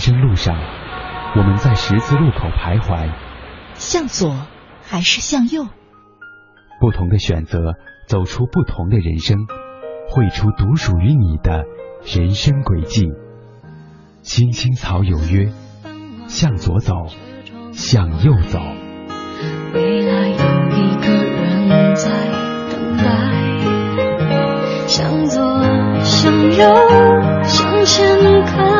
生路上，我们在十字路口徘徊，向左还是向右？不同的选择，走出不同的人生，绘出独属于你的人生轨迹。青青草有约，向左走，向右走。未来有一个人在等待，向左，向右，向前看。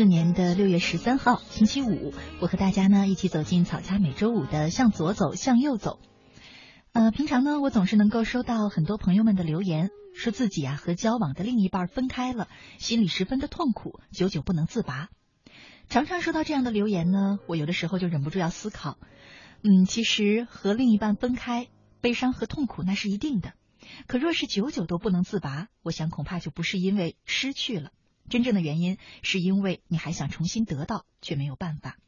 四年的六月十三号，星期五。我和大家呢一起走进草家每周五的向左走，向右走。呃，平常呢，我总是能够收到很多朋友们的留言，说自己啊和交往的另一半分开了，心里十分的痛苦，久久不能自拔。常常收到这样的留言呢，我有的时候就忍不住要思考，嗯，其实和另一半分开，悲伤和痛苦那是一定的。可若是久久都不能自拔，我想恐怕就不是因为失去了，真正的原因是因为你还想重新得到，却没有办法。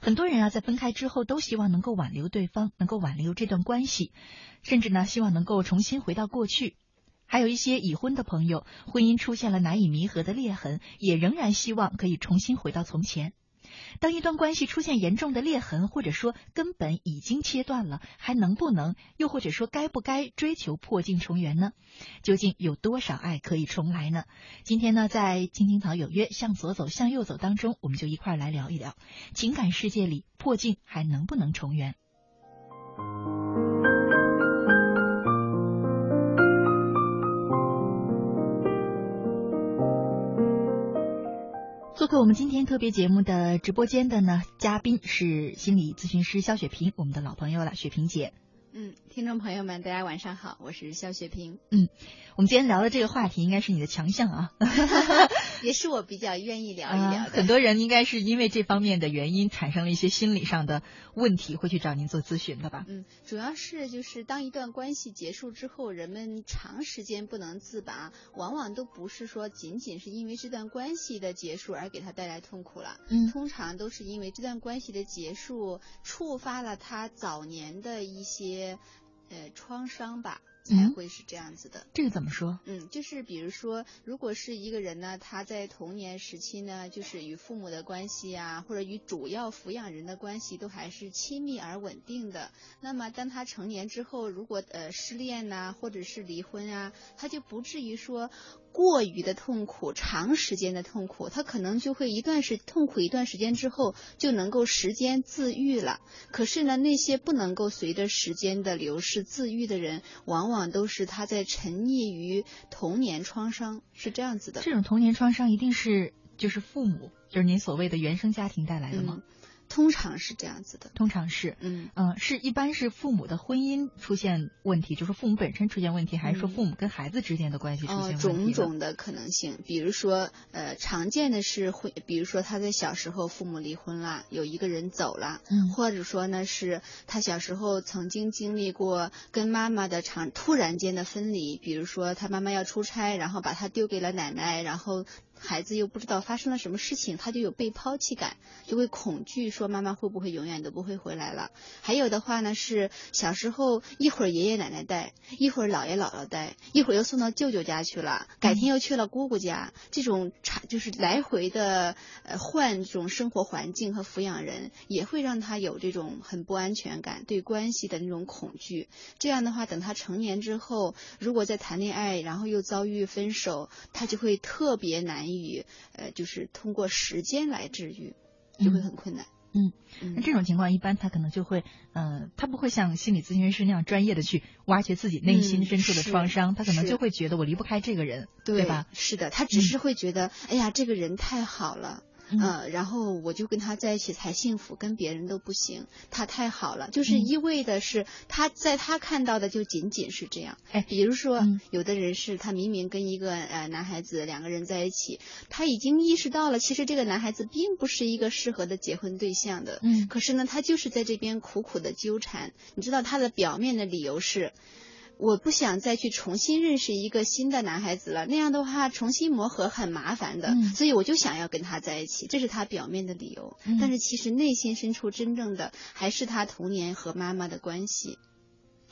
很多人啊，在分开之后都希望能够挽留对方，能够挽留这段关系，甚至呢，希望能够重新回到过去。还有一些已婚的朋友，婚姻出现了难以弥合的裂痕，也仍然希望可以重新回到从前。当一段关系出现严重的裂痕，或者说根本已经切断了，还能不能，又或者说该不该追求破镜重圆呢？究竟有多少爱可以重来呢？今天呢，在青青草有约，向左走，向右走当中，我们就一块儿来聊一聊情感世界里破镜还能不能重圆。做客我们今天特别节目的直播间的呢，嘉宾是心理咨询师肖雪萍，我们的老朋友了，雪萍姐。嗯，听众朋友们，大家晚上好，我是肖雪萍，嗯我们今天聊的这个话题应该是你的强项啊，也是我比较愿意聊一聊的。啊很多人应该是因为这方面的原因产生了一些心理上的问题，会去找您做咨询的吧？嗯，主要是就是当一段关系结束之后，人们长时间不能自拔，往往都不是说仅仅是因为这段关系的结束而给他带来痛苦了，嗯通常都是因为这段关系的结束触发了他早年的一些呃创伤吧，才嗯会是这样子的。这个怎么说？嗯，就是比如说，如果是一个人呢，他在童年时期呢，就是与父母的关系啊，或者与主要抚养人的关系都还是亲密而稳定的。那么，当他成年之后，如果呃失恋呐、或者是离婚啊，他就不至于说过于的痛苦，长时间的痛苦，他可能就会一段时痛苦一段时间之后，就能够时间自愈了。可是呢，那些不能够随着时间的流逝自愈的人，往往都是他在沉溺于童年创伤，是这样子的。这种童年创伤一定是就是父母，就是您所谓的原生家庭带来的吗？嗯，通常是这样子的。通常是，嗯嗯、是一般是父母的婚姻出现问题，就是父母本身出现问题，还是说嗯父母跟孩子之间的关系出现哦，问题种？种的可能性，比如说，呃，常见的是会，比如说他在小时候父母离婚了，有一个人走了，嗯或者说呢是他小时候曾经经历过跟妈妈的长突然间的分离，比如说他妈妈要出差，然后把他丢给了奶奶，然后孩子又不知道发生了什么事情，他就有被抛弃感，就会恐惧说妈妈会不会永远都不会回来了。还有的话呢是小时候一会儿爷爷奶奶带，一会儿姥爷姥姥带，一会儿又送到舅舅家去了，改天又去了姑姑家，这种差就是来回的呃换这种生活环境和抚养人，也会让他有这种很不安全感，对关系的那种恐惧。这样的话，等他成年之后，如果在谈恋爱，然后又遭遇分手，他就会特别难以呃，就是通过时间来治愈，就会很困难。嗯嗯那这种情况一般他可能就会，呃，他不会像心理咨询师那样专业的去挖掘自己内心嗯深处的创伤，他可能就会觉得我离不开这个人，对吧？是的，他只是会觉得，哎呀，这个人太好了。嗯呃，然后我就跟他在一起才幸福，跟别人都不行。他太好了，就是嗯一味的是他在他看到的就仅仅是这样。哎比如说，嗯有的人是他明明跟一个呃男孩子两个人在一起，他已经意识到了，其实这个男孩子并不是一个适合的结婚对象的。嗯可是呢，他就是在这边苦苦的纠缠。你知道他的表面的理由是。我不想再去重新认识一个新的男孩子了，那样的话重新磨合很麻烦的，嗯所以我就想要跟他在一起，这是他表面的理由。嗯但是其实内心深处真正的还是他童年和妈妈的关系，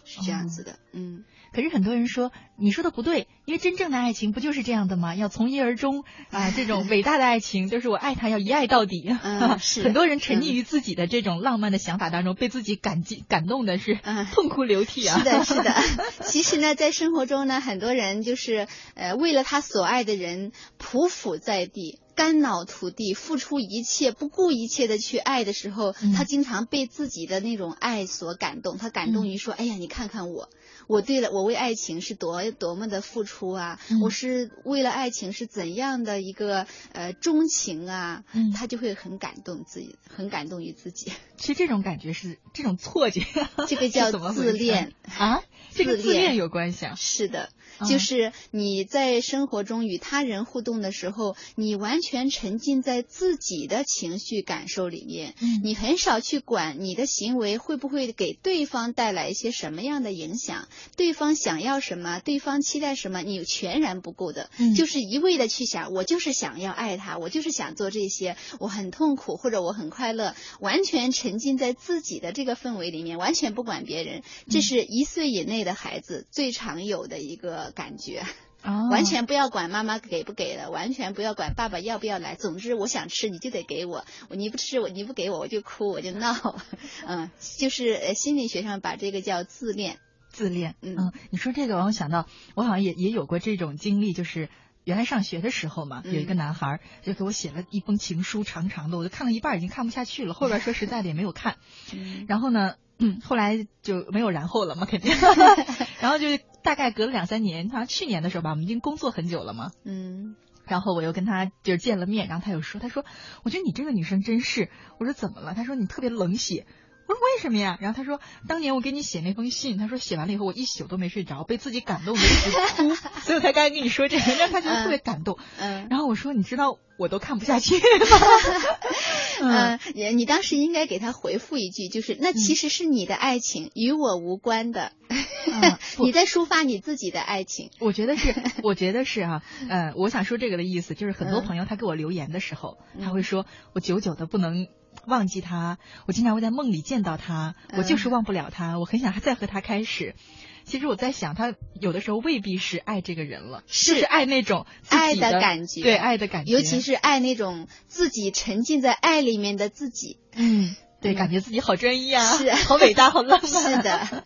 是这样子的。嗯，可是很多人说你说的不对，因为真正的爱情不就是这样的吗？要从一而终啊，这种伟大的爱情就是我爱他要一爱到底。嗯 是很多人沉溺嗯于自己的这种浪漫的想法当中，被自己感激感动的是嗯痛哭流涕啊。是的，是的。其实呢，在生活中呢，很多人就是呃，为了他所爱的人匍匐在地。肝脑涂地，付出一切，不顾一切的去爱的时候，嗯他经常被自己的那种爱所感动。他感动于说：“哎呀，你看看我，我对了，我为爱情是多多么的付出啊！嗯我是为了爱情是怎样的一个呃钟情啊！”嗯他就会很感动自己，很感动于自己。其实这种感觉是这种错觉，这个叫自恋啊，这个自恋有关系啊。是的，嗯就是你在生活中与他人互动的时候，你完全沉浸在自己的情绪感受里面，嗯。你很少去管你的行为会不会给对方带来一些什么样的影响，对方想要什么，对方期待什么，你全然不顾的，嗯。就是一味的去想，我就是想要爱他，我就是想做这些，我很痛苦或者我很快乐，完全沉浸在自己的这个氛围里面，完全不管别人，这是一岁以内的孩子最常有的一个感觉。哦 完全不要管妈妈给不给的，完全不要管爸爸要不要来。总之，我想吃你就得给我，我你不吃我你不给我我就哭我就闹，嗯，就是呃心理学上把这个叫自恋。自恋。嗯你说这个让我想到，我好像也也有过这种经历，就是。原来上学的时候嘛，嗯有一个男孩就给我写了一封情书，长长的，我就看了一半已经看不下去了，后边说实在的也没有看。嗯然后呢，嗯，后来就没有然后了嘛，肯定。然后就大概隔了两三年，好像去年的时候吧，我们已经工作很久了嘛。嗯然后我又跟他就是见了面，然后他又说，他说，我觉得你这个女生真是，我说怎么了？他说你特别冷血。我说为什么呀？然后他说，当年我给你写那封信，他说写完了以后我一宿都没睡着，被自己感动的一直哭，所以我才刚才跟你说这个，让他觉得特别感动。嗯然后我说，你知道我都看不下去 吗？嗯嗯，你你当时应该给他回复一句，就是那其实是你的爱情，与我无关的。嗯你在抒发你自己的爱情。我觉得是，我觉得是啊，呃，我想说这个的意思就是，很多嗯朋友他给我留言的时候，他嗯会说我久久的不能忘记他，我经常会在梦里见到他，我嗯就是忘不了他，我很想再和他开始。其实我在想，他有的时候未必是爱这个人了，是。就是爱那种自爱己的感觉。对爱的感觉，尤其是爱那种自己沉浸在爱里面的自己。嗯，对，嗯感觉自己好专一啊，是好伟大，好浪漫。是的，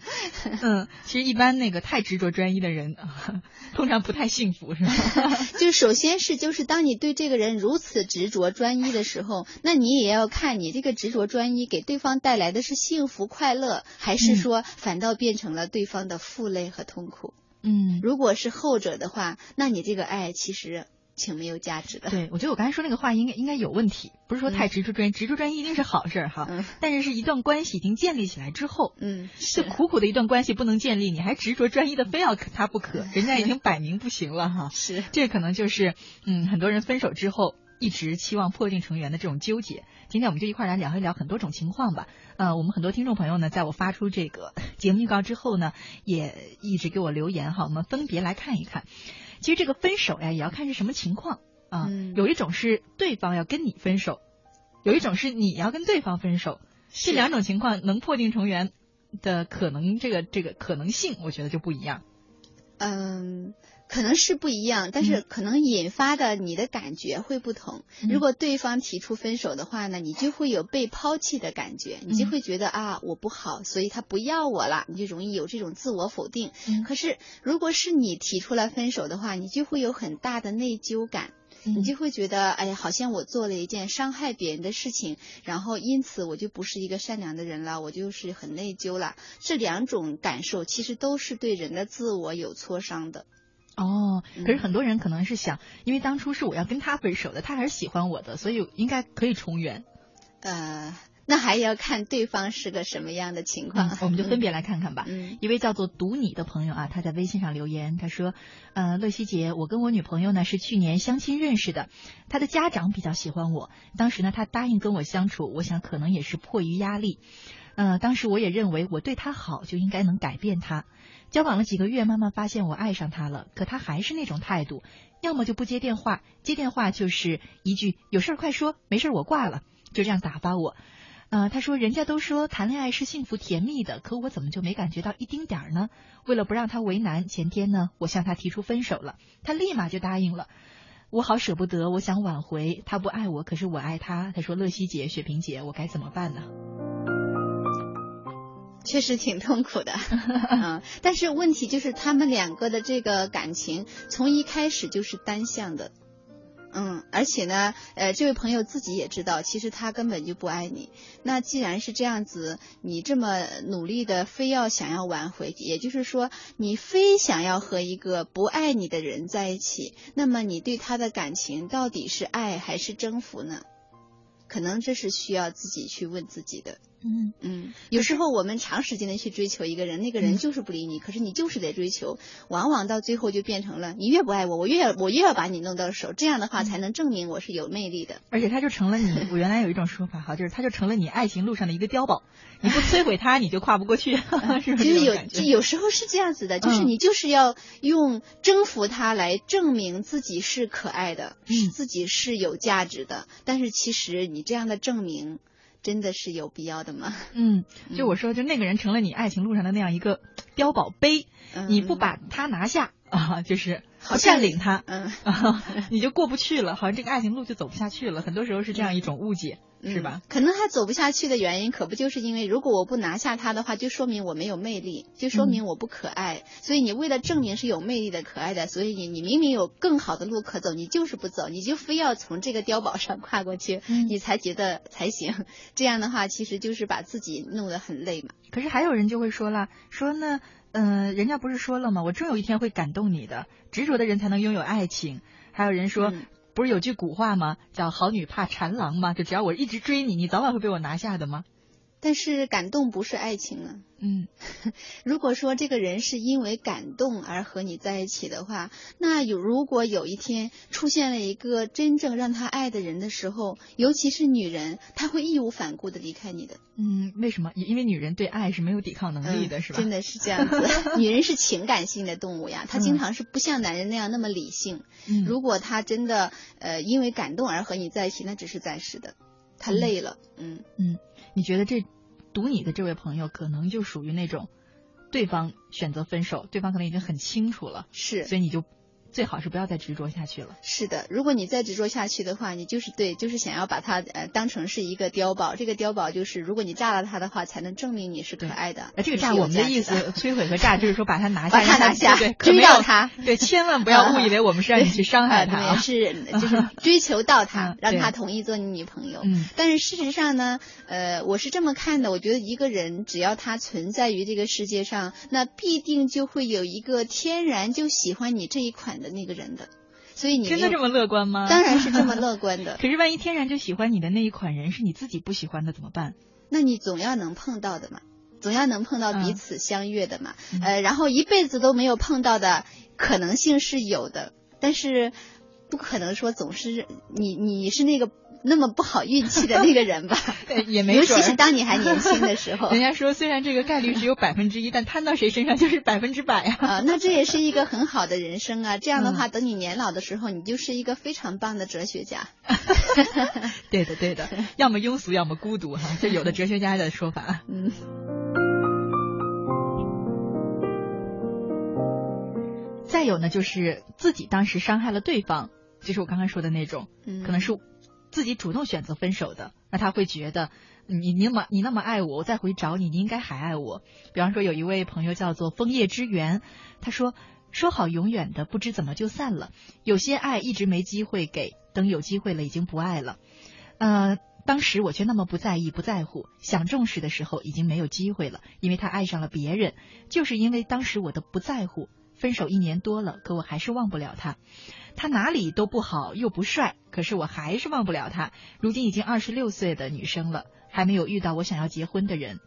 嗯，其实一般那个太执着专一的人，通常不太幸福，是吧？就首先是就是当你对这个人如此执着专一的时候，那你也要看你这个执着专一给对方带来的是幸福快乐，还是嗯说反倒变成了对方的负累和痛苦。嗯如果是后者的话，那你这个爱其实情没有价值的。对，我觉得我刚才说那个话应该应该有问题，不是说太执着专一，执着专一一定是好事儿哈。嗯但是是一段关系已经建立起来之后，嗯，这苦苦的一段关系不能建立，你还执着专一的非要他不可，人家已经摆明不行了哈。是 这可能就是嗯很多人分手之后一直期望破镜重圆的这种纠结。今天我们就一块儿来聊一聊很多种情况吧。呃，我们很多听众朋友呢，在我发出这个 节目预告之后呢，也一直给我留言哈，我们分别来看一看。其实这个分手呀，也要看是什么情况啊。嗯有一种是对方要跟你分手，有一种是你要跟对方分手。这两种情况能破镜重圆的可能，这个这个可能性，我觉得就不一样。嗯，可能是不一样，但是可能引发的你的感觉会不同。嗯如果对方提出分手的话呢，你就会有被抛弃的感觉，你就嗯会觉得啊，我不好，所以他不要我了，你就容易有这种自我否定。嗯可是如果是你提出来分手的话，你就会有很大的内疚感。你就会觉得，哎呀，好像我做了一件伤害别人的事情，然后因此我就不是一个善良的人了，我就是很内疚了。这两种感受其实都是对人的自我有挫伤的。哦，嗯可是很多人可能是想，因为当初是我要跟他分手的，他还是喜欢我的，所以应该可以重圆。呃，那还要看对方是个什么样的情况。嗯我们就分别来看看吧。嗯一位叫做读你的朋友啊，他在微信上留言，他说：“呃，乐西姐，我跟我女朋友呢是去年相亲认识的，她的家长比较喜欢我，当时呢她答应跟我相处，我想可能也是迫于压力。呃，当时我也认为我对她好就应该能改变她。交往了几个月，慢慢发现我爱上她了，可她还是那种态度，要么就不接电话，接电话就是一句有事儿快说，没事儿我挂了，就这样打发我。呃，他说人家都说谈恋爱是幸福甜蜜的，可我怎么就没感觉到一丁点儿呢？为了不让他为难，前天呢，我向他提出分手了，他立马就答应了。我好舍不得，我想挽回，他不爱我，可是我爱他。他说乐西姐、雪萍姐，我该怎么办呢？确实挺痛苦的，嗯，但是问题就是他们两个的这个感情从一开始就是单向的，嗯，而且呢，呃，这位朋友自己也知道，其实他根本就不爱你。那既然是这样子，你这么努力的非要想要挽回，也就是说，你非想要和一个不爱你的人在一起，那么你对他的感情到底是爱还是征服呢？可能这是需要自己去问自己的。嗯嗯，有时候我们长时间的去追求一个人，那个人就是不理你，可是你就是得追求，往往到最后就变成了你越不爱我，我越要我越要把你弄到手，这样的话才能证明我是有魅力的。而且他就成了你，我原来有一种说法哈，就是他就成了你爱情路上的一个碉堡，你不摧毁他，你就跨不过去，是不是这就是有？有时候是这样子的，就是嗯你就是要用征服他来证明自己是可爱的，嗯是自己是有价值的。但是其实你这样的证明真的是有必要的吗？嗯，就我说，就那个人成了你爱情路上的那样一个碉堡碑，嗯你不把他拿下啊，就是好占领他，嗯啊，你就过不去了，好像这个爱情路就走不下去了。很多时候是这样一种误解，是吧嗯？可能他走不下去的原因，可不就是因为如果我不拿下他的话，就说明我没有魅力，就说嗯明我不可爱。所以你为了证明是有魅力的、可爱的，所以你你明明有更好的路可走，你就是不走，你就非要从这个碉堡上跨过去，嗯你才觉得才行。这样的话，其实就是把自己弄得很累嘛。可是还有人就会说了，说呢，呃，人家不是说了吗？我终有一天会感动你的，执着的人才能拥有爱情。还有人说，嗯不是有句古话吗？叫“好女怕缠郎”吗？就只要我一直追你，你早晚会被我拿下的吗？但是感动不是爱情啊。嗯 如果说这个人是因为感动而和你在一起的话，那有如果有一天出现了一个真正让他爱的人的时候，尤其是女人，她会义无反顾的离开你的。嗯，为什么？因为女人对爱是没有抵抗能力的，嗯是吧？真的是这样子。女人是情感性的动物呀，她经常是不像男人那样那么理性。嗯，如果她真的呃因为感动而和你在一起，那只是暂时的，她累了。嗯嗯，你觉得这读你的这位朋友可能就属于那种，对方选择分手，对方可能已经很清楚了，是。所以你就最好是不要再执着下去了。是的，如果你再执着下去的话，你就是对，就是想要把它呃当成是一个碉堡。这个碉堡就是，如果你炸了它的话，才能证明你是可爱的。哎，这个炸我们的意思，摧毁和炸就是说把它拿下，把它拿下 追到它对，千万不要 误以为我们是让你去伤害他啊，啊对，。是就是追求到他嗯，对让他同意做你女朋友。嗯但是事实上呢，呃，我是这么看的，我觉得一个人只要他存在于这个世界上，那必定就会有一个天然就喜欢你这一款的那个人的。所以你真的这么乐观吗？当然是这么乐观的。可是万一天然就喜欢你的那一款人是你自己不喜欢的怎么办？那你总要能碰到的嘛，总要能碰到彼嗯此相悦的嘛。呃，然后一辈子都没有碰到的可能性是有的，但是不可能说总是你你是那个那么不好运气的那个人吧？对，也没尤准儿其是当你还年轻的时候。人家说，虽然这个概率只有百分之一，但摊到谁身上就是百分之百啊！啊，那这也是一个很好的人生啊！这样的话，嗯等你年老的时候，你就是一个非常棒的哲学家。对的，对的，要么庸俗，要么孤独哈，这有的哲学家的说法。嗯，再有呢，就是自己当时伤害了对方，就是我刚刚说的那种，嗯可能是自己主动选择分手的，那他会觉得你你那么你那么爱我，我再回找你，你应该还爱我。比方说有一位朋友叫做枫叶之源，他说说好永远的，不知怎么就散了，有些爱一直没机会给，等有机会了已经不爱了。呃，当时我却那么不在意、不在乎，想重视的时候已经没有机会了，因为他爱上了别人，就是因为当时我的不在乎。分手一年多了，可我还是忘不了他。他哪里都不好，又不帅，可是我还是忘不了他。如今已经二十六岁的女生了，还没有遇到我想要结婚的人。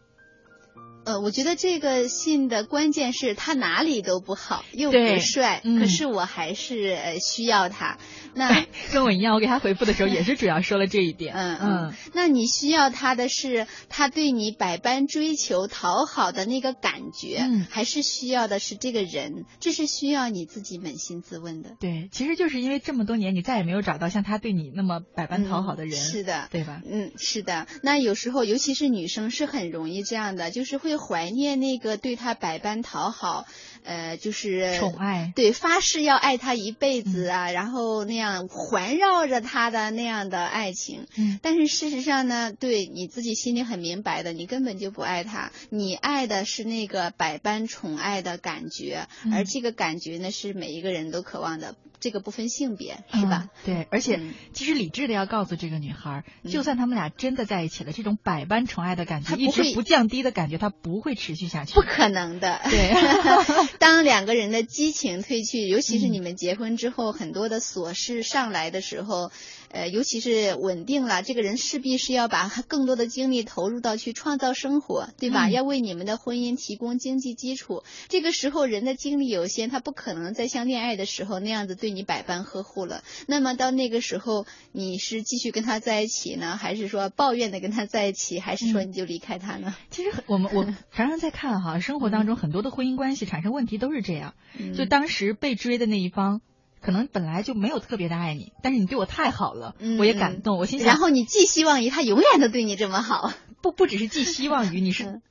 呃，我觉得这个信的关键是他哪里都不好，又不帅，嗯可是我还是呃需要他。那跟我一样，我给他回复的时候也是主要说了这一点。嗯嗯，那你需要他的是他对你百般追求、讨好的那个感觉，嗯还是需要的是这个人？这是需要你自己扪心自问的。对，其实就是因为这么多年你再也没有找到像他对你那么百般讨好的人，嗯是的，对吧？嗯，是的。那有时候，尤其是女生，是很容易这样的，就是会怀念那个对他百般讨好，呃，就是宠爱，对，发誓要爱他一辈子嗯啊，然后那样环绕着他的那样的爱情。嗯但是事实上呢，对你自己心里很明白的，你根本就不爱他，你爱的是那个百般宠爱的感觉，嗯而这个感觉呢，是每一个人都渴望的，这个不分性别，是吧？嗯对，而且嗯其实理智的要告诉这个女孩，嗯就算他们俩真的在一起了，这种百般宠爱的感觉，一直不降低的感觉，它不会持续下去。不可能的。对 当两个人的激情褪去，尤其是嗯你们结婚之后，很多的琐事上来的时候，呃，尤其是稳定了，这个人势必是要把 更多的精力投入到去创造生活，对吧？嗯要为你们的婚姻提供经济基础。这个时候人的精力有限，他不可能再像恋爱的时候那样子对你百般呵护了。那么到那个时候，你是继续跟他在一起呢，还是说抱怨的跟他在一起，还是说嗯你就离开他呢？其实很我们我 常常在看哈，生活当中很多的婚姻关系产生问题都是这样，就嗯当时被追的那一方。可能本来就没有特别的爱你，但是你对我太好了，嗯我也感动。我心想，然后你寄希望于他永远都对你这么好，不不只是寄希望于你是嗯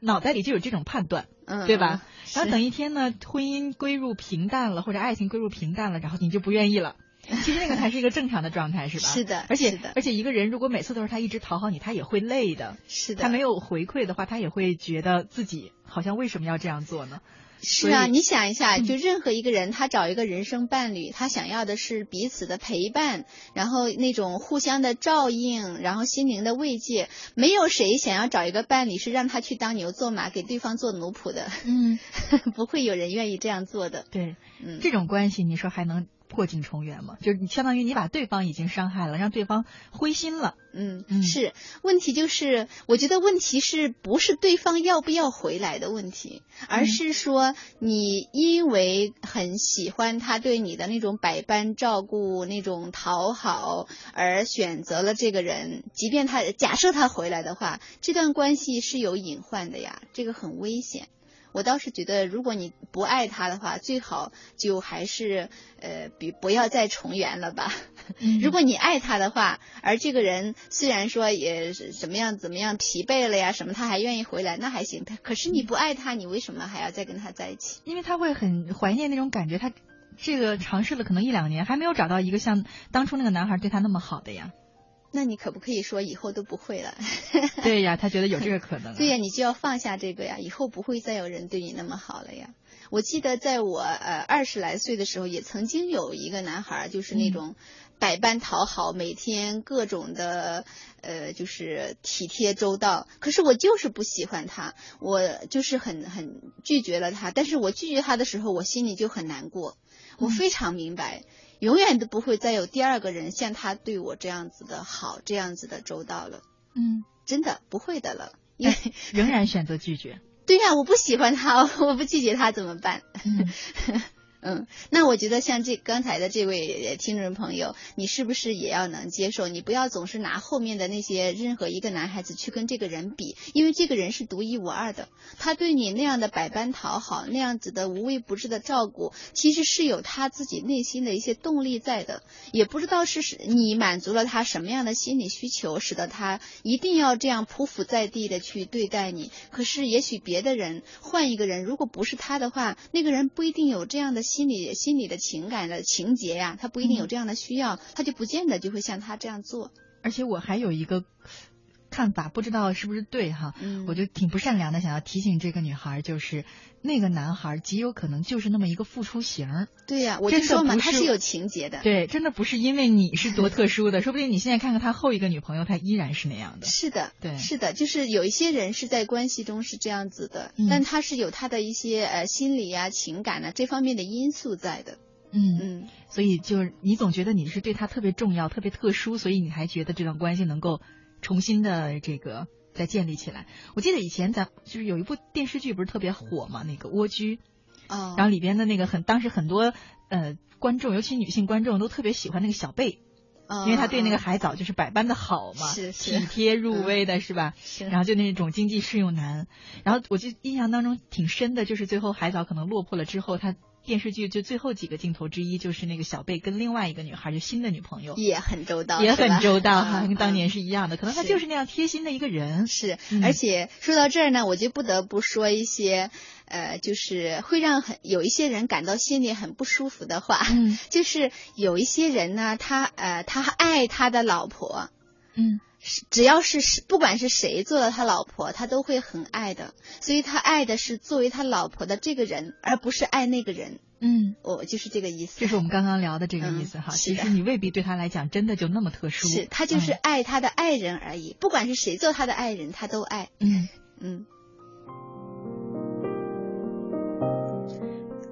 脑袋里就有这种判断，嗯，对吧？嗯然后等一天呢，婚姻归入平淡了，或者爱情归入平淡了，然后你就不愿意了。其实那个才是一个正常的状态，是吧？是的而且是而且一个人如果每次都是他一直讨好你，他也会累的。是的，他没有回馈的话，他也会觉得自己好像为什么要这样做呢？是啊，你想一下，嗯就任何一个人，他找一个人生伴侣，他想要的是彼此的陪伴，然后那种互相的照应，然后心灵的慰藉。没有谁想要找一个伴侣是让他去当牛做马，给对方做奴仆的，嗯，不会有人愿意这样做的。对，嗯，这种关系你说还能破镜重圆嘛？就是你相当于你把对方已经伤害了，让对方灰心了。嗯，嗯是问题就是，我觉得问题是不是对方要不要回来的问题，而嗯是说你因为很喜欢他对你的那种百般照顾、那种讨好，而选择了这个人。即便他假设他回来的话，这段关系是有隐患的呀，这个很危险。我倒是觉得，如果你不爱他的话，最好就还是呃，比不要再重圆了吧。嗯如果你爱他的话，而这个人虽然说也是怎么样怎么样疲惫了呀，什么他还愿意回来，那还行。他可是你不爱他，你为什么还要再跟他在一起？因为他会很怀念那种感觉，他这个尝试了可能一两年，还没有找到一个像当初那个男孩对他那么好的呀。那你可不可以说以后都不会了？对呀，他觉得有这个可能啊。对呀，你就要放下这个呀，以后不会再有人对你那么好了呀。我记得在我呃二十来岁的时候，也曾经有一个男孩，就是那种百般讨好，每天各种的呃就是体贴周到。可是我就是不喜欢他，我就是很很拒绝了他。但是我拒绝他的时候，我心里就很难过。我嗯非常明白，永远都不会再有第二个人像他对我这样子的好，这样子的周到了。嗯，真的不会的了，因为仍然选择拒绝。对呀、我不喜欢他，我不拒绝他怎么办？嗯 嗯，那我觉得像这刚才的这位听众朋友，你是不是也要能接受？你不要总是拿后面的那些任何一个男孩子去跟这个人比，因为这个人是独一无二的。他对你那样的百般讨好，那样子的无微不至的照顾，其实是有他自己内心的一些动力在的。也不知道是是你满足了他什么样的心理需求，使得他一定要这样匍匐在地的去对待你。可是也许别的人换一个人，如果不是他的话，那个人不一定有这样的理心理的情感的情节呀、他不一定有这样的需要，他就不见得就会像他这样做。而且我还有一个看法，不知道是不是对哈，嗯我就挺不善良的，想要提醒这个女孩，就是那个男孩极有可能就是那么一个付出型儿。对呀、我就说嘛，他是有情节的。对，真的不是因为你是多特殊的，说不定你现在看看他后一个女朋友，他依然是那样的。是的，对是的，就是有一些人是在关系中是这样子的，嗯但他是有他的一些呃心理呀、情感啊这方面的因素在的。嗯，嗯，所以就是你总觉得你是对他特别重要、特别特殊，所以你还觉得这段关系能够重新的这个再建立起来。我记得以前咱就是有一部电视剧不是特别火嘛，那个《蜗居》，哦，然后里边的那个很当时很多呃观众，尤其女性观众都特别喜欢那个小贝，哦因为他对那个哦。海藻就是百般的好嘛，是是。体贴入微的是吧？是。然后就那种经济适用男，然后我就印象当中挺深的，就是最后海藻可能落魄了之后，他电视剧就最后几个镜头之一就是那个小贝跟另外一个女孩，就新的女朋友。也很周到，也很周到哈，嗯跟当年嗯。是一样的，可能他就是那样贴心的一个人。是嗯，而且说到这儿呢，我就不得不说一些，呃，就是会让很有一些人感到心里很不舒服的话，嗯。就是有一些人呢，他呃，他爱他的老婆，嗯。是只要是是不管是谁做了他老婆，他都会很爱的，所以他爱的是作为他老婆的这个人，而不是爱那个人。嗯，我就是这个意思。就是我们刚刚聊的这个意思哈。嗯其实你未必对他来讲真的就那么特殊。是他就是嗯爱他的爱人而已，不管是谁做他的爱人，他都爱。嗯。嗯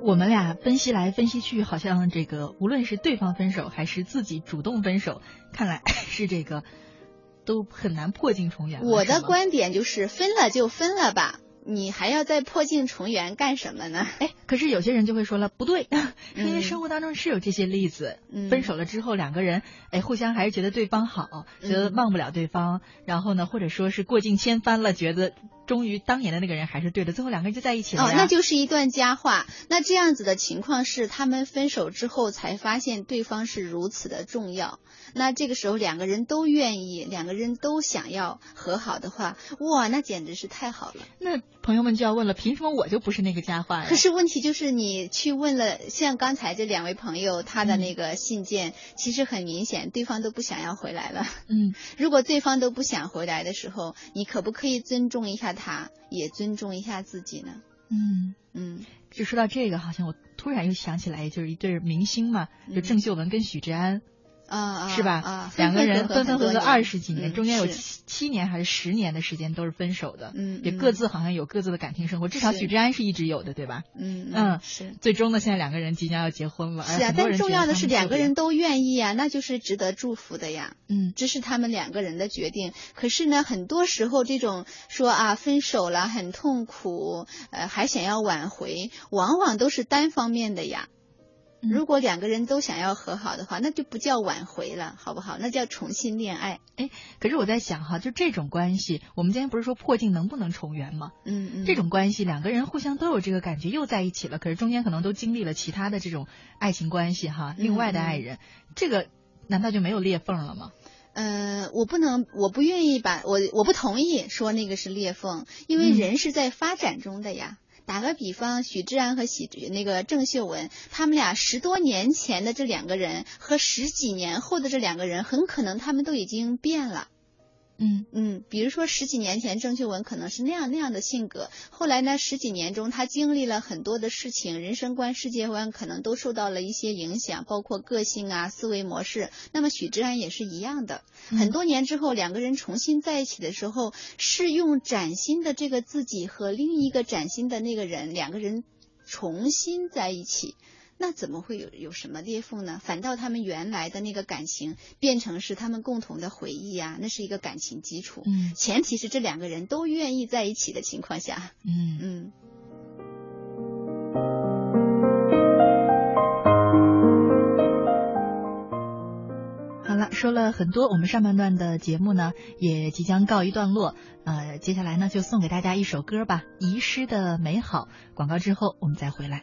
我们俩分析来分析去，好像这个无论是对方分手还是自己主动分手，看来是这个都很难破镜重圆。我的观点就是分了就分了吧，你还要再破镜重圆干什么呢？哎，可是有些人就会说了，不对，因为嗯生活当中是有这些例子，嗯分手了之后两个人哎互相还是觉得对方好，觉得嗯忘不了对方，然后呢，或者说是过尽千帆了，觉得终于当年的那个人还是对的，最后两个人就在一起了哦，那就是一段佳话。那这样子的情况是，他们分手之后才发现对方是如此的重要。那这个时候两个人都愿意，两个人都想要和好的话，哇，那简直是太好了。那朋友们就要问了，凭什么我就不是那个佳话呀？可是问题就是，你去问了，像刚才这两位朋友他的那个信件，其实很明显，对方都不想要回来了。嗯，如果对方都不想回来的时候，你可不可以尊重一下他，也尊重一下自己呢？嗯。嗯就说到这个，好像我突然又想起来，就是一对明星嘛，就嗯郑秀文跟许志安，啊啊，是吧？啊，两个人分分分合合二十几年，嗯中间有七七年还是十年的时间都是分手的，嗯嗯也各自好像有各自的感情生活，至少许志安是一直有的，对吧？嗯嗯是。最终呢，现在两个人即将要结婚了，是啊，但重要的是两个人都愿意啊，那就是值得祝福的呀。嗯这是他们两个人的决定。可是呢，很多时候这种说啊分手了很痛苦，呃还想要挽回，往往都是单方面的呀。嗯如果两个人都想要和好的话，那就不叫挽回了，好不好？那叫重新恋爱。哎可是我在想哈，就这种关系，我们今天不是说破镜能不能重圆吗？嗯嗯，这种关系，两个人互相都有这个感觉，又在一起了，可是中间可能都经历了其他的这种爱情关系哈，另外的爱人，这个难道就没有裂缝了吗？呃，我不能，我不愿意把我我不同意说那个是裂缝，因为嗯人是在发展中的呀。打个比方，许志安和许那个郑秀文，他们俩十多年前的这两个人和十几年后的这两个人，很可能他们都已经变了。嗯嗯，比如说十几年前郑秀文可能是那样那样的性格，后来呢十几年中她经历了很多的事情，人生观、世界观可能都受到了一些影响，包括个性啊、思维模式。那么许志安也是一样的，嗯很多年之后两个人重新在一起的时候，是用崭新的这个自己和另一个崭新的那个人，两个人重新在一起。那怎么会有有什么裂缝呢？反倒他们原来的那个感情变成是他们共同的回忆呀，那是一个感情基础。嗯前提是这两个人都愿意在一起的情况下。嗯嗯。好了，说了很多，我们上半段的节目呢也即将告一段落。呃，接下来呢就送给大家一首歌吧，《遗失的美好》。广告之后我们再回来。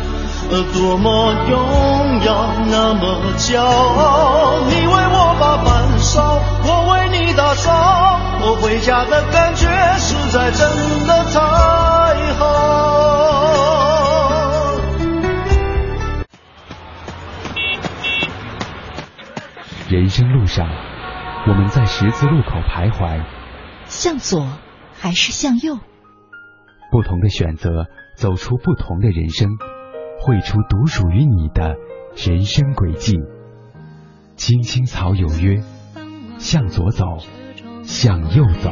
多么荣耀，那么骄傲！你为我把饭烧，我为你打扫，我回家的感觉实在真的太好。人生路上，我们在十字路口徘徊，向左还是向右？不同的选择，走出不同的人生。绘出独属于你的人生轨迹。青青草有约，向左走，向右走。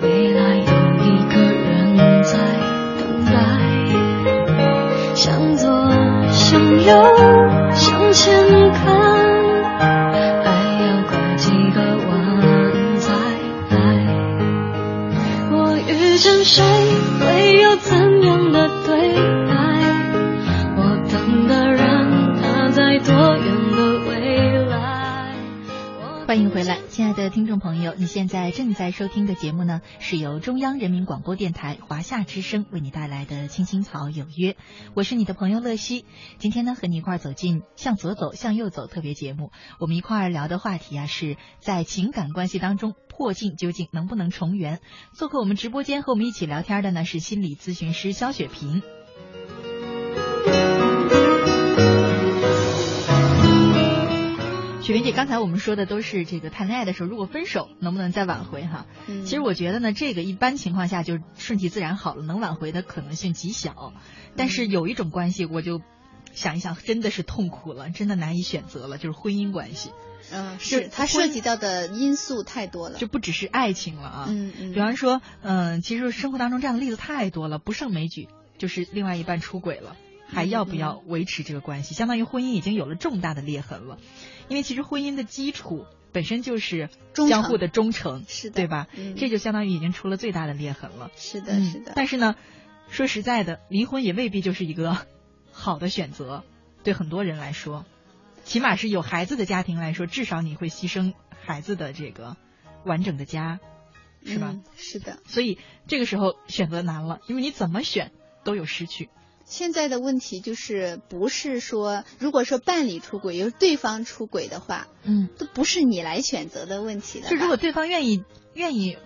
未来有一个人在等待，向左，向右，向前看。还要过几个弯再来。我遇见谁，会有怎样的对白欢迎回来，亲爱的听众朋友，你现在正在收听的节目呢，是由中央人民广播电台华夏之声为你带来的《青青草有约》，我是你的朋友乐西。今天呢，和你一块儿走进向左走，向右走特别节目，我们一块儿聊的话题啊，是在情感关系当中破镜究竟能不能重圆？做客我们直播间和我们一起聊天的呢，是心理咨询师肖雪萍。雪萍姐，刚才我们说的都是这个谈恋爱的时候，如果分手能不能再挽回哈？嗯其实我觉得呢，这个一般情况下就顺其自然好了，能挽回的可能性极小。但是有一种关系，我就想一想，真的是痛苦了，真的难以选择了，就是婚姻关系，嗯，是它涉及到的因素太多了。就不只是爱情了啊。嗯嗯，比方说，嗯、其实生活当中这样的例子太多了，不胜枚举。就是另外一半出轨了，还要不要维持这个关系？相当于婚姻已经有了重大的裂痕了。因为其实婚姻的基础本身就是相互的忠诚，是的，对吧？嗯这就相当于已经出了最大的裂痕了。是的，嗯是的。但是呢，说实在的，离婚也未必就是一个好的选择，对很多人来说，起码是有孩子的家庭来说，至少你会牺牲孩子的这个完整的家，是吧？嗯是的。所以这个时候选择难了，因为你怎么选都有失去。现在的问题就是，不是说，如果说伴侣出轨，由对方出轨的话，嗯，都不是你来选择的问题了吧。就如果对方愿意愿意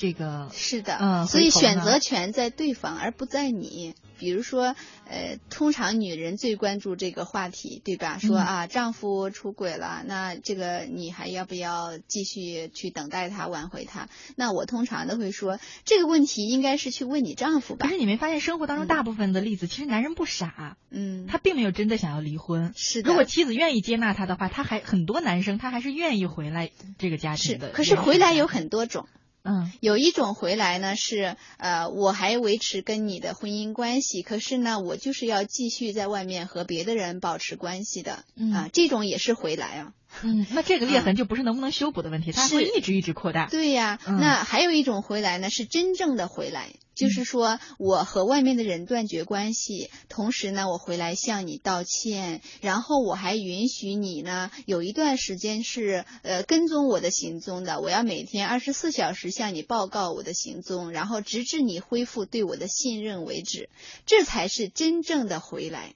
这个，是的，嗯所以选择权在对方，而不在你。比如说，呃，通常女人最关注这个话题，对吧？说嗯啊，丈夫出轨了，那这个你还要不要继续去等待他挽回他？那我通常都会说，这个问题应该是去问你丈夫吧可。是你没发现生活当中嗯大部分的例子，其实男人不傻，嗯，他并没有真的想要离婚。是的。如果妻子愿意接纳他的话，他还很多男生他还是愿意回来这个家庭是的。，可是回来有很多种。嗯。有一种回来呢是呃，我还维持跟你的婚姻关系，可是呢，我就是要继续在外面和别的人保持关系的啊、嗯这种也是回来啊。嗯，那这个裂痕就不是能不能修补的问题，它是。会一直一直扩大。对呀、嗯。那还有一种回来呢是真正的回来，就是说我和外面的人断绝关系，同时呢，我回来向你道歉，然后我还允许你呢有一段时间是呃跟踪我的行踪的，我要每天二十四小时向你报告我的行踪，然后直至你恢复对我的信任为止，这才是真正的回来。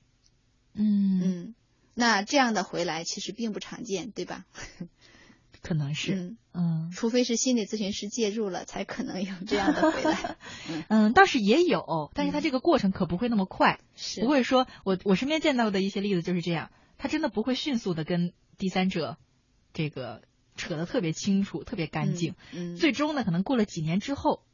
嗯嗯，那这样的回来其实并不常见，对吧？可能是，嗯。嗯。除非是心理咨询师介入了，才可能有这样的回来。嗯，倒是也有，但是他这个过程可不会那么快，是。不会说我我身边见到的一些例子就是这样，他真的不会迅速的跟第三者这个扯得特别清楚、特别干净，嗯，最终呢，可能过了几年之后。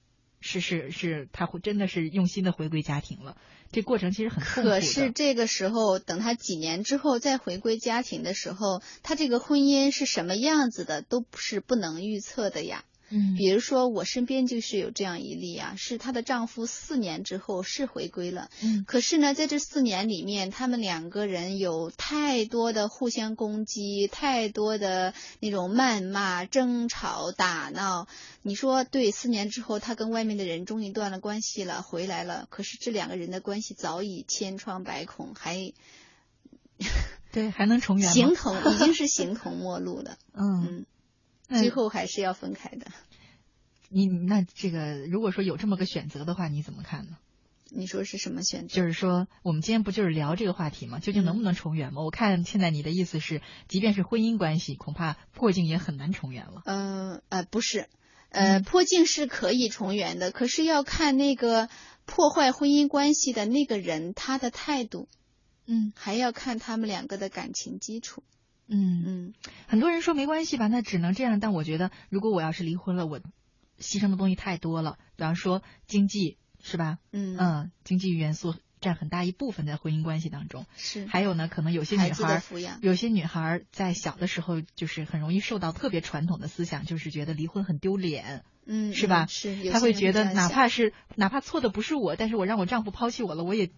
是是是，他会真的是用心的回归家庭了。这过程其实很苦。可是这个时候，等他几年之后再回归家庭的时候，他这个婚姻是什么样子的，都是不能预测的呀。嗯，比如说我身边就是有这样一例啊，是她的丈夫四年之后是回归了，嗯，可是呢，在这四年里面，他们两个人有太多的互相攻击，太多的那种谩骂、争吵、打闹。你说对？四年之后，他跟外面的人终于断了关系了，回来了，可是这两个人的关系早已千疮百孔，还对还能重圆吗？形同已经是形同陌路了。嗯。最后还是要分开的。你那这个，如果说有这么个选择的话，你怎么看呢？你说是什么选择？就是说，我们今天不就是聊这个话题吗？究竟能不能重圆吗？我看现在你的意思是，即便是婚姻关系，恐怕破镜也很难重圆了。嗯呃不是，呃破镜是可以重圆的，可是要看那个破坏婚姻关系的那个人他的态度，嗯还要看他们两个的感情基础。嗯嗯很多人说没关系吧，那只能这样。但我觉得，如果我要是离婚了，我牺牲的东西太多了，比方说经济，是吧？嗯嗯，经济元素占很大一部分在婚姻关系当中。是还有呢，可能有些女孩。有些女孩儿在小的时候就是很容易受到特别传统的思想，就是觉得离婚很丢脸，嗯是吧嗯是，有她会觉得哪怕是哪怕错的不是我，但是我让我丈夫抛弃我了，我也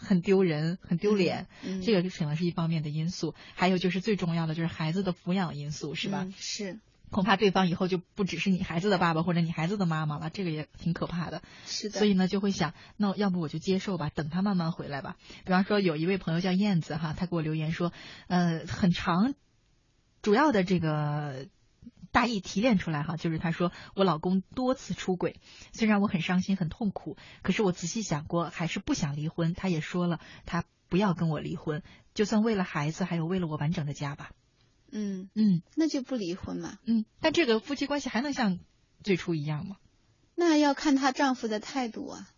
很丢人，很丢脸。嗯这个可能是一方面的因素，还有就是最重要的就是孩子的抚养因素，是吧？嗯是恐怕对方以后就不只是你孩子的爸爸或者你孩子的妈妈了，这个也挺可怕的。是的。所以呢，就会想，那要不我就接受吧，等他慢慢回来吧。比方说，有一位朋友叫燕子哈，他给我留言说，呃，很长，主要的这个大意提炼出来哈，就是他说我老公多次出轨，虽然我很伤心很痛苦，可是我仔细想过，还是不想离婚。他也说了，他不要跟我离婚，就算为了孩子，还有为了我完整的家吧。嗯，嗯那就不离婚嘛。嗯，但这个夫妻关系还能像最初一样吗？那要看她丈夫的态度啊，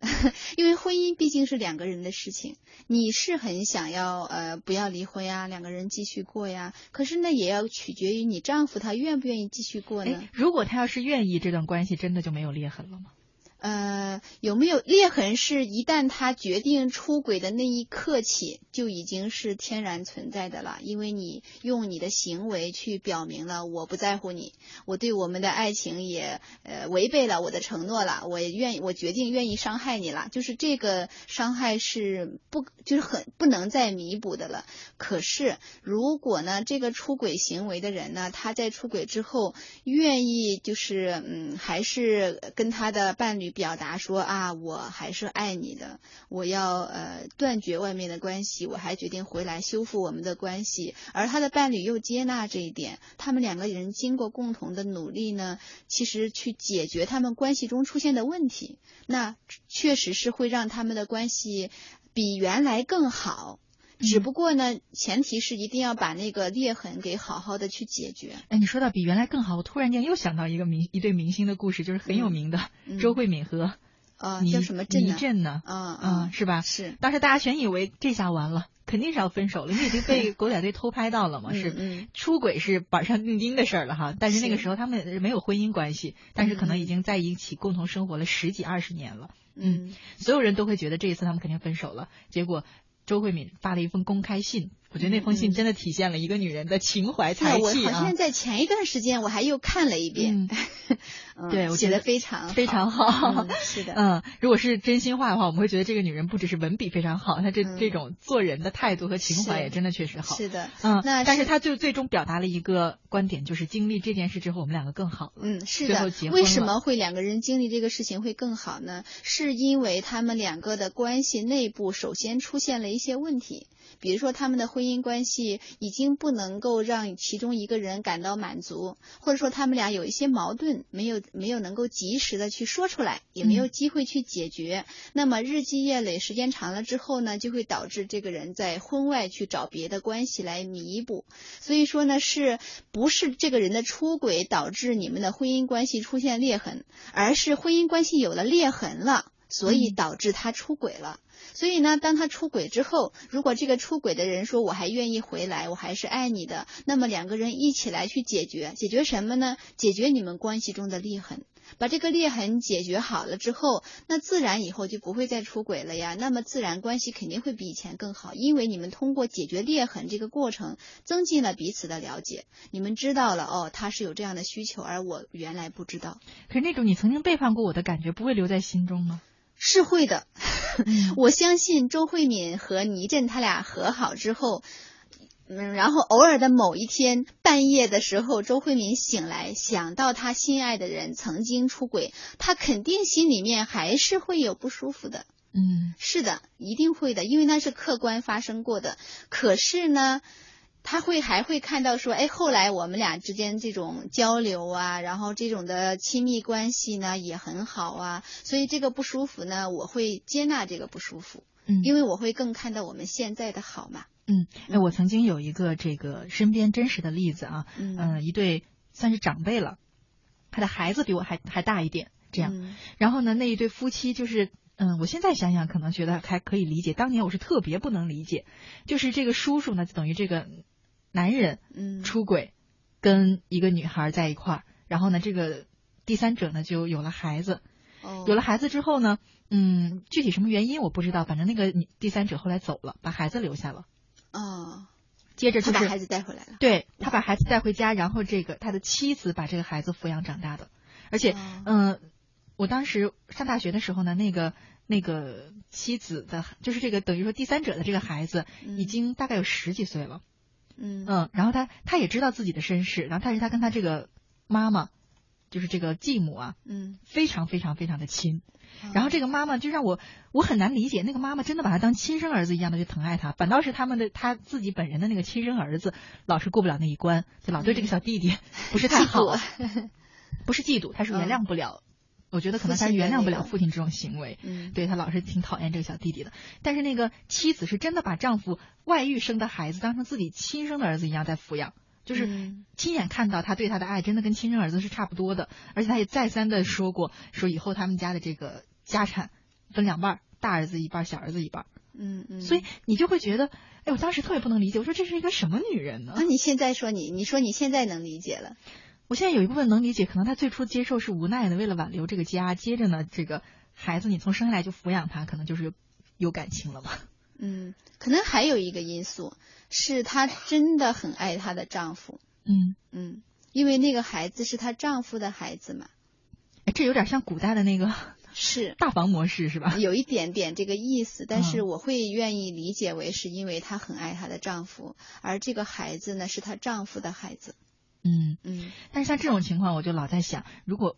因为婚姻毕竟是两个人的事情。你是很想要呃不要离婚呀，两个人继续过呀，可是那也要取决于你丈夫他愿不愿意继续过呢？如果他要是愿意，这段关系真的就没有裂痕了吗？呃，有没有裂痕？是一旦他决定出轨的那一刻起，就已经是天然存在的了。因为你用你的行为去表明了我不在乎你，我对我们的爱情也呃违背了我的承诺了，我愿意，我决定愿意伤害你了。就是这个伤害是不就是很不能再弥补的了。可是如果呢，这个出轨行为的人呢，他在出轨之后愿意就是嗯，还是跟他的伴侣。表达说啊，我还是爱你的，我要呃断绝外面的关系，我还决定回来修复我们的关系。而他的伴侣又接纳这一点，他们两个人经过共同的努力呢，其实去解决他们关系中出现的问题，那确实是会让他们的关系比原来更好。只不过呢，前提是一定要把那个裂痕给好好的去解决。哎，你说到比原来更好，我突然间又想到一个明一对明星的故事，就是很有名的、嗯、周慧敏和啊、倪叫什么震倪震呢？啊啊，是吧？是。当时大家全以为这下完了，肯定是要分手了，因为已经被 狗仔队偷拍到了嘛，是嗯出轨是板上钉钉的事儿了哈。但是那个时候他们没有婚姻关系，但是可能已经在一起共同生活了十几二十年了。嗯，所有人都会觉得这一次他们肯定分手了，结果。周慧敏发了一封公开信，我觉得那封信真的体现了一个女人的情怀才气啊！我好像在前一段时间我还又看了一遍，嗯、对我写的非常非常好。是的，嗯，如果是真心话的话，我们会觉得这个女人不只是文笔非常好，她这这种做人的态度和情怀也真的确实好。是的，嗯，那但是她就最终表达了一个观点，就是经历这件事之后，我们两个更好了。嗯，是的。为什么会两个人经历这个事情会更好呢？是因为他们两个的关系内部首先出现了一些问题。比如说，他们的婚姻关系已经不能够让其中一个人感到满足，或者说他们俩有一些矛盾，没有没有能够及时的去说出来，也没有机会去解决。那么日积月累，时间长了之后呢，就会导致这个人在婚外去找别的关系来弥补。所以说呢，是不是这个人的出轨导致你们的婚姻关系出现裂痕，而是婚姻关系有了裂痕了，所以导致他出轨了。所以呢，当他出轨之后，如果这个出轨的人说我还愿意回来，我还是爱你的，那么两个人一起来去解决，解决什么呢？解决你们关系中的裂痕，把这个裂痕解决好了之后，那自然以后就不会再出轨了呀。那么自然关系肯定会比以前更好，因为你们通过解决裂痕这个过程，增进了彼此的了解，你们知道了哦，他是有这样的需求，而我原来不知道。可是那种你曾经背叛过我的感觉，不会留在心中吗？是会的，我相信周慧敏和倪震他俩和好之后，嗯，然后偶尔的某一天半夜的时候，周慧敏醒来想到她心爱的人曾经出轨，她肯定心里面还是会有不舒服的。嗯，是的，一定会的，因为那是客观发生过的。可是呢？他会还会看到说，哎，后来我们俩之间这种交流啊，然后这种的亲密关系呢也很好啊，所以这个不舒服呢，我会接纳这个不舒服，嗯，因为我会更看到我们现在的好嘛，嗯，哎，我曾经有一个这个身边真实的例子啊，嗯，一对算是长辈了，他的孩子比我还还大一点，这样，嗯然后呢，那一对夫妻就是。嗯，我现在想想，可能觉得还可以理解。当年我是特别不能理解，就是这个叔叔呢，等于这个男人嗯。出轨，跟一个女孩在一块儿，然后呢，这个第三者呢就有了孩子，哦。有了孩子之后呢，嗯，具体什么原因我不知道，反正那个第三者后来走了，把孩子留下了，哦，接着就是他把孩子带回来了，对他把孩子带回家，然后这个他的妻子把这个孩子抚养长大的，而且哦。嗯。我当时上大学的时候呢，那个那个妻子的，就是这个等于说第三者的这个孩子，已经大概有十几岁了，嗯。嗯，然后他他也知道自己的身世，然后但是他跟他这个妈妈，就是这个继母啊，嗯，非常非常非常的亲，然后这个妈妈就让我我很难理解，那个妈妈真的把他当亲生儿子一样的去疼爱他，反倒是他们的他自己本人的那个亲生儿子老是过不了那一关，就老对这个小弟弟 不是太好，不是嫉妒，他是原谅不了。我觉得可能他原谅不了父亲这种行为，嗯，对他老是挺讨厌这个小弟弟的。但是那个妻子是真的把丈夫外遇生的孩子当成自己亲生的儿子一样在抚养，就是亲眼看到他对他的爱真的跟亲生儿子是差不多的。而且他也再三的说过，说以后他们家的这个家产分两半，大儿子一半，小儿子一半。嗯嗯。所以你就会觉得，哎，我当时特别不能理解，我说这是一个什么女人呢？那你现在说你，你说你现在能理解了。我现在有一部分能理解，可能他最初接受是无奈的，为了挽留这个家。接着呢，这个孩子你从生下来就抚养他，可能就是有感情了嘛？嗯，可能还有一个因素是她真的很爱她的丈夫。嗯嗯，因为那个孩子是她丈夫的孩子嘛。哎，这有点像古代的那个是 大房模式是吧？有一点点这个意思，但是我会愿意理解为是因为她很爱她的丈夫，而这个孩子呢是她丈夫的孩子。嗯嗯，但是像这种情况，我就老在想，如果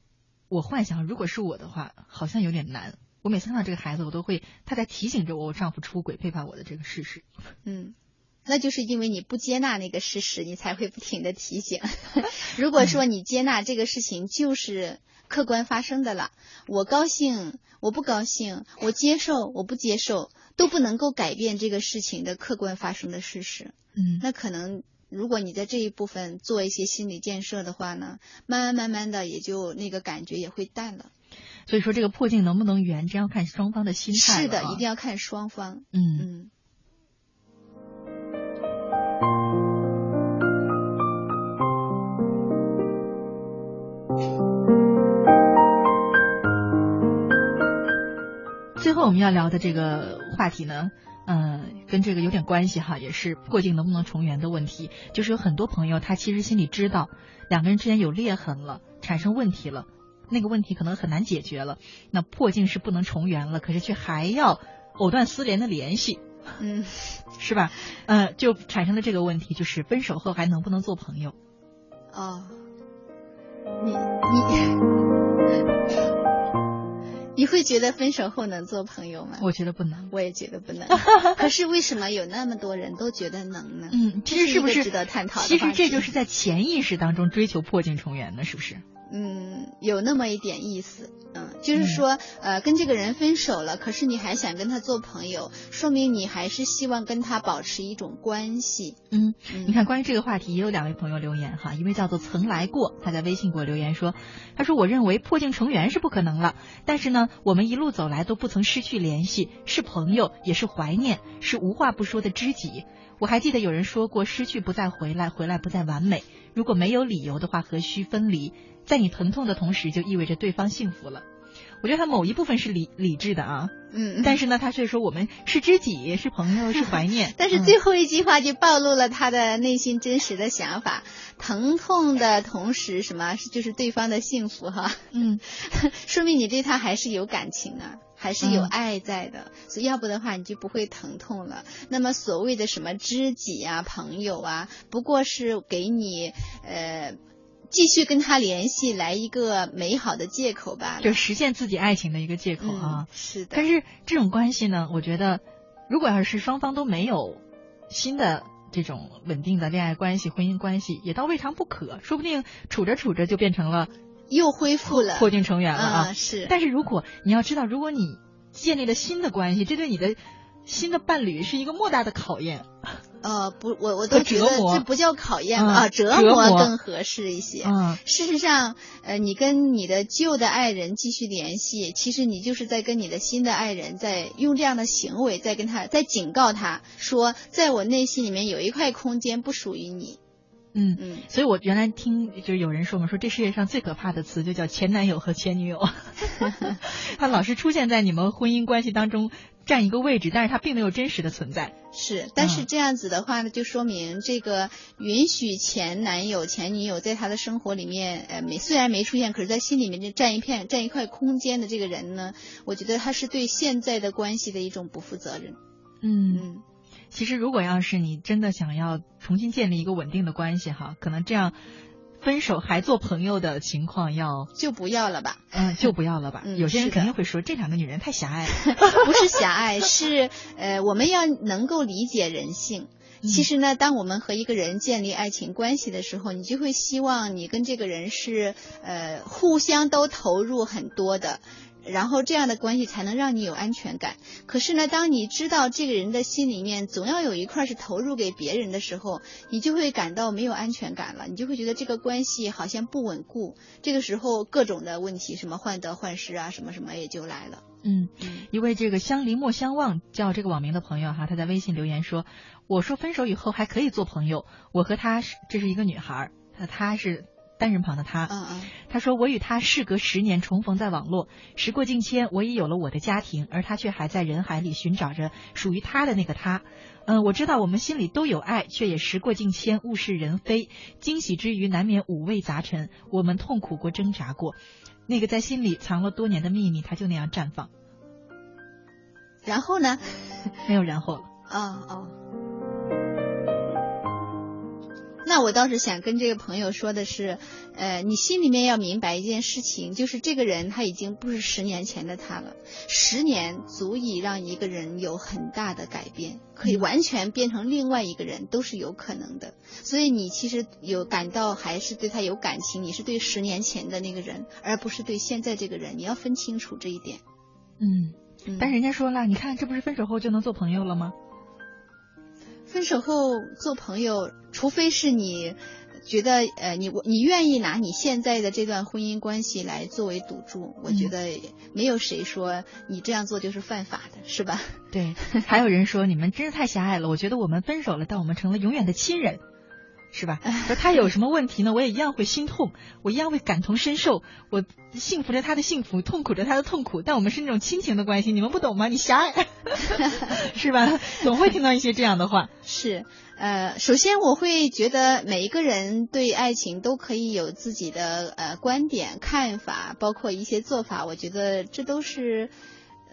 我幻想，如果是我的话，好像有点难。我每次看到这个孩子，我都会他在提醒着我，我丈夫出轨背叛我的这个事实。嗯，那就是因为你不接纳那个事实，你才会不停的提醒。如果说你接纳这个事情就是客观发生的了，我高兴，我不高兴，我接受，我不接受，都不能够改变这个事情的客观发生的事实。嗯，那可能。如果你在这一部分做一些心理建设的话呢，慢慢慢慢的也就那个感觉也会淡了。所以说这个破镜能不能圆，这要看双方的心态。是的，一定要看双方。嗯嗯。最后我们要聊的这个话题呢，嗯、呃，跟这个有点关系哈，也是破镜能不能重圆的问题。就是有很多朋友他其实心里知道两个人之间有裂痕了，产生问题了，那个问题可能很难解决了，那破镜是不能重圆了，可是却还要藕断丝连的联系。嗯，是吧？呃，就产生了这个问题，就是分手后还能不能做朋友？哦，你你。你会觉得分手后能做朋友吗？我觉得不能，我也觉得不能。可是为什么有那么多人都觉得能呢？嗯，这是是不是值得探讨？其实这就是在潜意识当中追求破镜重圆呢，是不是？嗯，有那么一点意思。嗯，就是说，呃，跟这个人分手了，可是你还想跟他做朋友，说明你还是希望跟他保持一种关系。嗯，你看，关于这个话题，也有两位朋友留言哈，一位叫做曾来过，他在微信给我留言说，他说我认为破镜重圆是不可能了，但是呢，我们一路走来都不曾失去联系，是朋友，也是怀念，是无话不说的知己。我还记得有人说过，失去不再回来，回来不再完美。如果没有理由的话，何须分离？在你疼痛的同时，就意味着对方幸福了。我觉得他某一部分是理理智的啊，嗯，但是呢，他却说我们是知己，是朋友，是怀念。但是最后一句话就暴露了他的内心真实的想法：疼痛的同时，什么是就是对方的幸福哈？嗯，说明你对他还是有感情啊，还是有爱在的。所以要不的话，你就不会疼痛了。那么所谓的什么知己啊、朋友啊，不过是给你呃。继续跟他联系，来一个美好的借口吧，就实现自己爱情的一个借口啊。是的。但是这种关系呢，我觉得，如果要是双方都没有新的这种稳定的恋爱关系、婚姻关系，也倒未尝不可。说不定处着处着就变成了又恢复了破镜重圆了啊。是。但是如果你要知道，如果你建立了新的关系，这对你的新的伴侣是一个莫大的考验。呃，不，我我都觉得这不叫考验啊，折磨更合适一些。嗯，事实上，呃，你跟你的旧的爱人继续联系，其实你就是在跟你的新的爱人在用这样的行为在跟他在警告他说，在我内心里面有一块空间不属于你。嗯嗯，所以我原来听就是有人说嘛，说这世界上最可怕的词就叫前男友和前女友，他老是出现在你们婚姻关系当中。占一个位置，但是他并没有真实的存在。是，但是这样子的话呢，就说明这个允许前男友、前女友在他的生活里面，呃，没虽然没出现，可是在心里面就占一片、占一块空间的这个人呢，我觉得他是对现在的关系的一种不负责任。嗯嗯，其实如果要是你真的想要重新建立一个稳定的关系，哈，可能这样。分手还做朋友的情况要就不要了吧，嗯，就不要了吧。嗯，有些人肯定会说这两个女人太狭隘了，不是狭隘，是呃，我们要能够理解人性。其实呢，当我们和一个人建立爱情关系的时候，你就会希望你跟这个人是呃互相都投入很多的。然后这样的关系才能让你有安全感。可是呢，当你知道这个人的心里面总要有一块是投入给别人的时候，你就会感到没有安全感了。你就会觉得这个关系好像不稳固。这个时候各种的问题，什么患得患失啊，什么什么也就来了。嗯，一位这个相离莫相忘叫这个网名的朋友哈，他在微信留言说：“我说分手以后还可以做朋友，我和他是这是一个女孩，她她是。”单人旁的他，嗯嗯，他说我与他事隔十年重逢在网络，时过境迁，我已有了我的家庭，而他却还在人海里寻找着属于他的那个他。嗯，我知道我们心里都有爱，却也时过境迁，物是人非，惊喜之余难免五味杂陈。我们痛苦过，挣扎过，那个在心里藏了多年的秘密，他就那样绽放。然后呢？没有然后了。哦哦。那我倒是想跟这个朋友说的是，呃，你心里面要明白一件事情，就是这个人他已经不是十年前的他了。十年足以让一个人有很大的改变，可以完全变成另外一个人，都是有可能的。所以你其实有感到还是对他有感情，你是对十年前的那个人，而不是对现在这个人。你要分清楚这一点。嗯，但是人家说了，你看这不是分手后就能做朋友了吗？分手后做朋友，除非是你觉得呃，你我你愿意拿你现在的这段婚姻关系来作为赌注，我觉得没有谁说你这样做就是犯法的，是吧？对，还有人说你们真是太狭隘了。我觉得我们分手了，但我们成了永远的亲人。是吧？说他有什么问题呢，我也一样会心痛，我一样会感同身受，我幸福着他的幸福，痛苦着他的痛苦。但我们是那种亲情的关系，你们不懂吗？你狭隘，是吧？总会听到一些这样的话。是，呃，首先我会觉得每一个人对爱情都可以有自己的呃观点、看法，包括一些做法。我觉得这都是。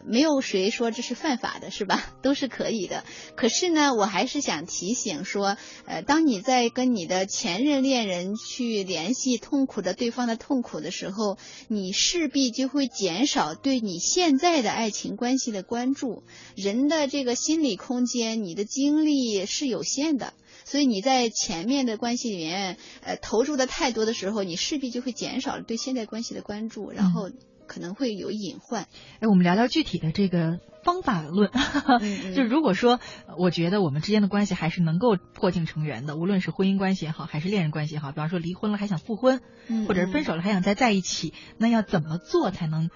没有谁说这是犯法的，是吧？都是可以的。可是呢，我还是想提醒说，呃，当你在跟你的前任恋人去联系痛苦的对方的痛苦的时候，你势必就会减少对你现在的爱情关系的关注。人的这个心理空间，你的精力是有限的，所以你在前面的关系里面，呃，投入的太多的时候，你势必就会减少对现在关系的关注，然后。可能会有隐患。哎，我们聊聊具体的这个方法论。就如果说，我觉得我们之间的关系还是能够破镜重圆的，无论是婚姻关系也好，还是恋人关系也好，比方说离婚了还想复婚，或者是分手了还想再在一起，那要怎么做才能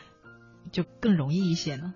就更容易一些呢？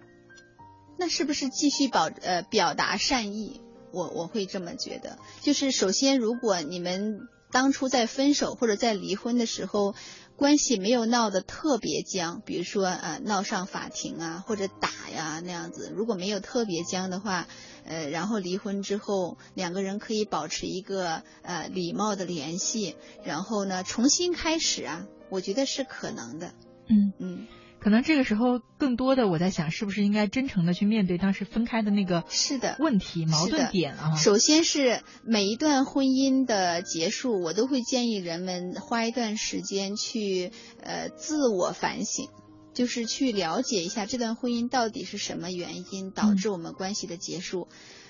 那是不是继续保呃表达善意？我我会这么觉得。就是首先，如果你们当初在分手或者在离婚的时候。关系没有闹得特别僵，比如说呃闹上法庭啊，或者打呀那样子。如果没有特别僵的话，呃，然后离婚之后，两个人可以保持一个呃礼貌的联系，然后呢重新开始啊，我觉得是可能的。嗯嗯。可能这个时候，更多的我在想，是不是应该真诚的去面对当时分开的那个是的问题、矛盾点啊？首先是每一段婚姻的结束，我都会建议人们花一段时间去呃自我反省，就是去了解一下这段婚姻到底是什么原因导致我们关系的结束。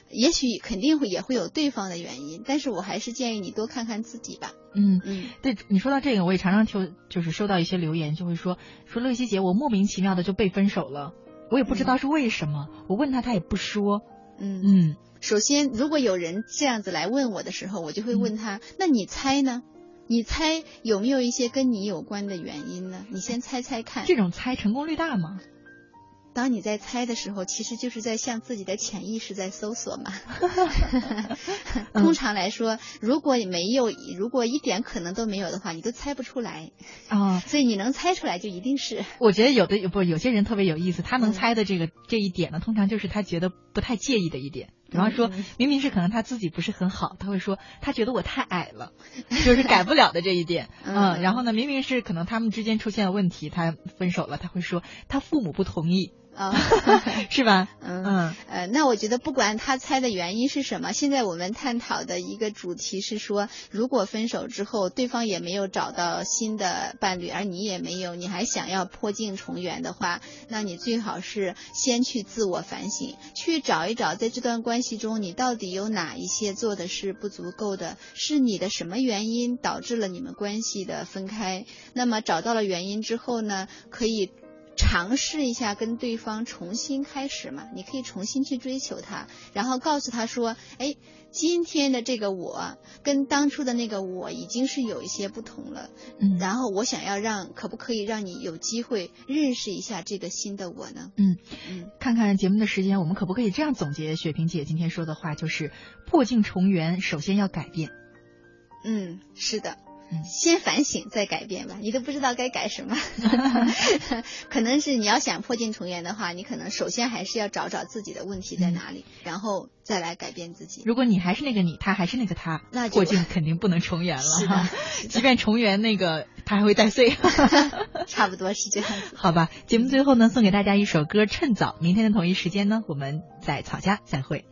也许肯定会也会有对方的原因，但是我还是建议你多看看自己吧。嗯嗯，对你说到这个，我也常常就就是收到一些留言，就会说说乐西姐，我莫名其妙的就被分手了，我也不知道是为什么，我问他他也不说。嗯嗯，首先如果有人这样子来问我的时候，我就会问他，那你猜呢？你猜有没有一些跟你有关的原因呢？你先猜猜看。这种猜成功率大吗？当你在猜的时候，其实就是在向自己的潜意识在搜索嘛。通常来说，如果没有，如果一点可能都没有的话，你都猜不出来啊。所以你能猜出来，就一定是。我觉得有的不，有些人特别有意思，他能猜的这个这一点呢，通常就是他觉得不太介意的一点。比方说，明明是可能他自己不是很好，他会说他觉得我太矮了，就是改不了的这一点。嗯，然后呢，明明是可能他们之间出现了问题，他分手了，他会说他父母不同意。啊，是吧？嗯嗯呃，那我觉得不管他猜的原因是什么，现在我们探讨的一个主题是说，如果分手之后对方也没有找到新的伴侣，而你也没有，你还想要破镜重圆的话，那你最好是先去自我反省，去找一找在这段关系中你到底有哪一些做的是不足够的，是你的什么原因导致了你们关系的分开？那么找到了原因之后呢，可以。尝试一下跟对方重新开始嘛，你可以重新去追求他，然后告诉他说，哎，今天的这个我跟当初的那个我已经是有一些不同了，嗯，然后我想要让，可不可以让你有机会认识一下这个新的我呢？嗯嗯，看看节目的时间，我们可不可以这样总结雪萍姐今天说的话，就是破镜重圆，首先要改变。嗯，是的。先反省再改变吧，你都不知道该改什么，可能是你要想破镜重圆的话，你可能首先还是要找找自己的问题在哪里，然后再来改变自己。如果你还是那个你，他还是那个他，那破镜肯定不能重圆了。是的，即便重圆，那个他还会带碎。差不多是这样子。好吧，节目最后呢，送给大家一首歌《趁早》，明天的同一时间呢，我们在草家再会。